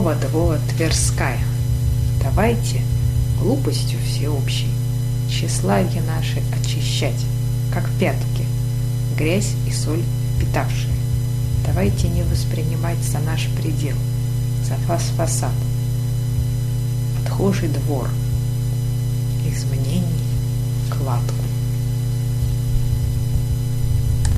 снова Двора Тверская. Давайте глупостью всеобщей тщеславие наши очищать, как пятки, грязь и соль питавшие. Давайте не воспринимать за наш предел, за вас фасад, отхожий двор, изменений кладку.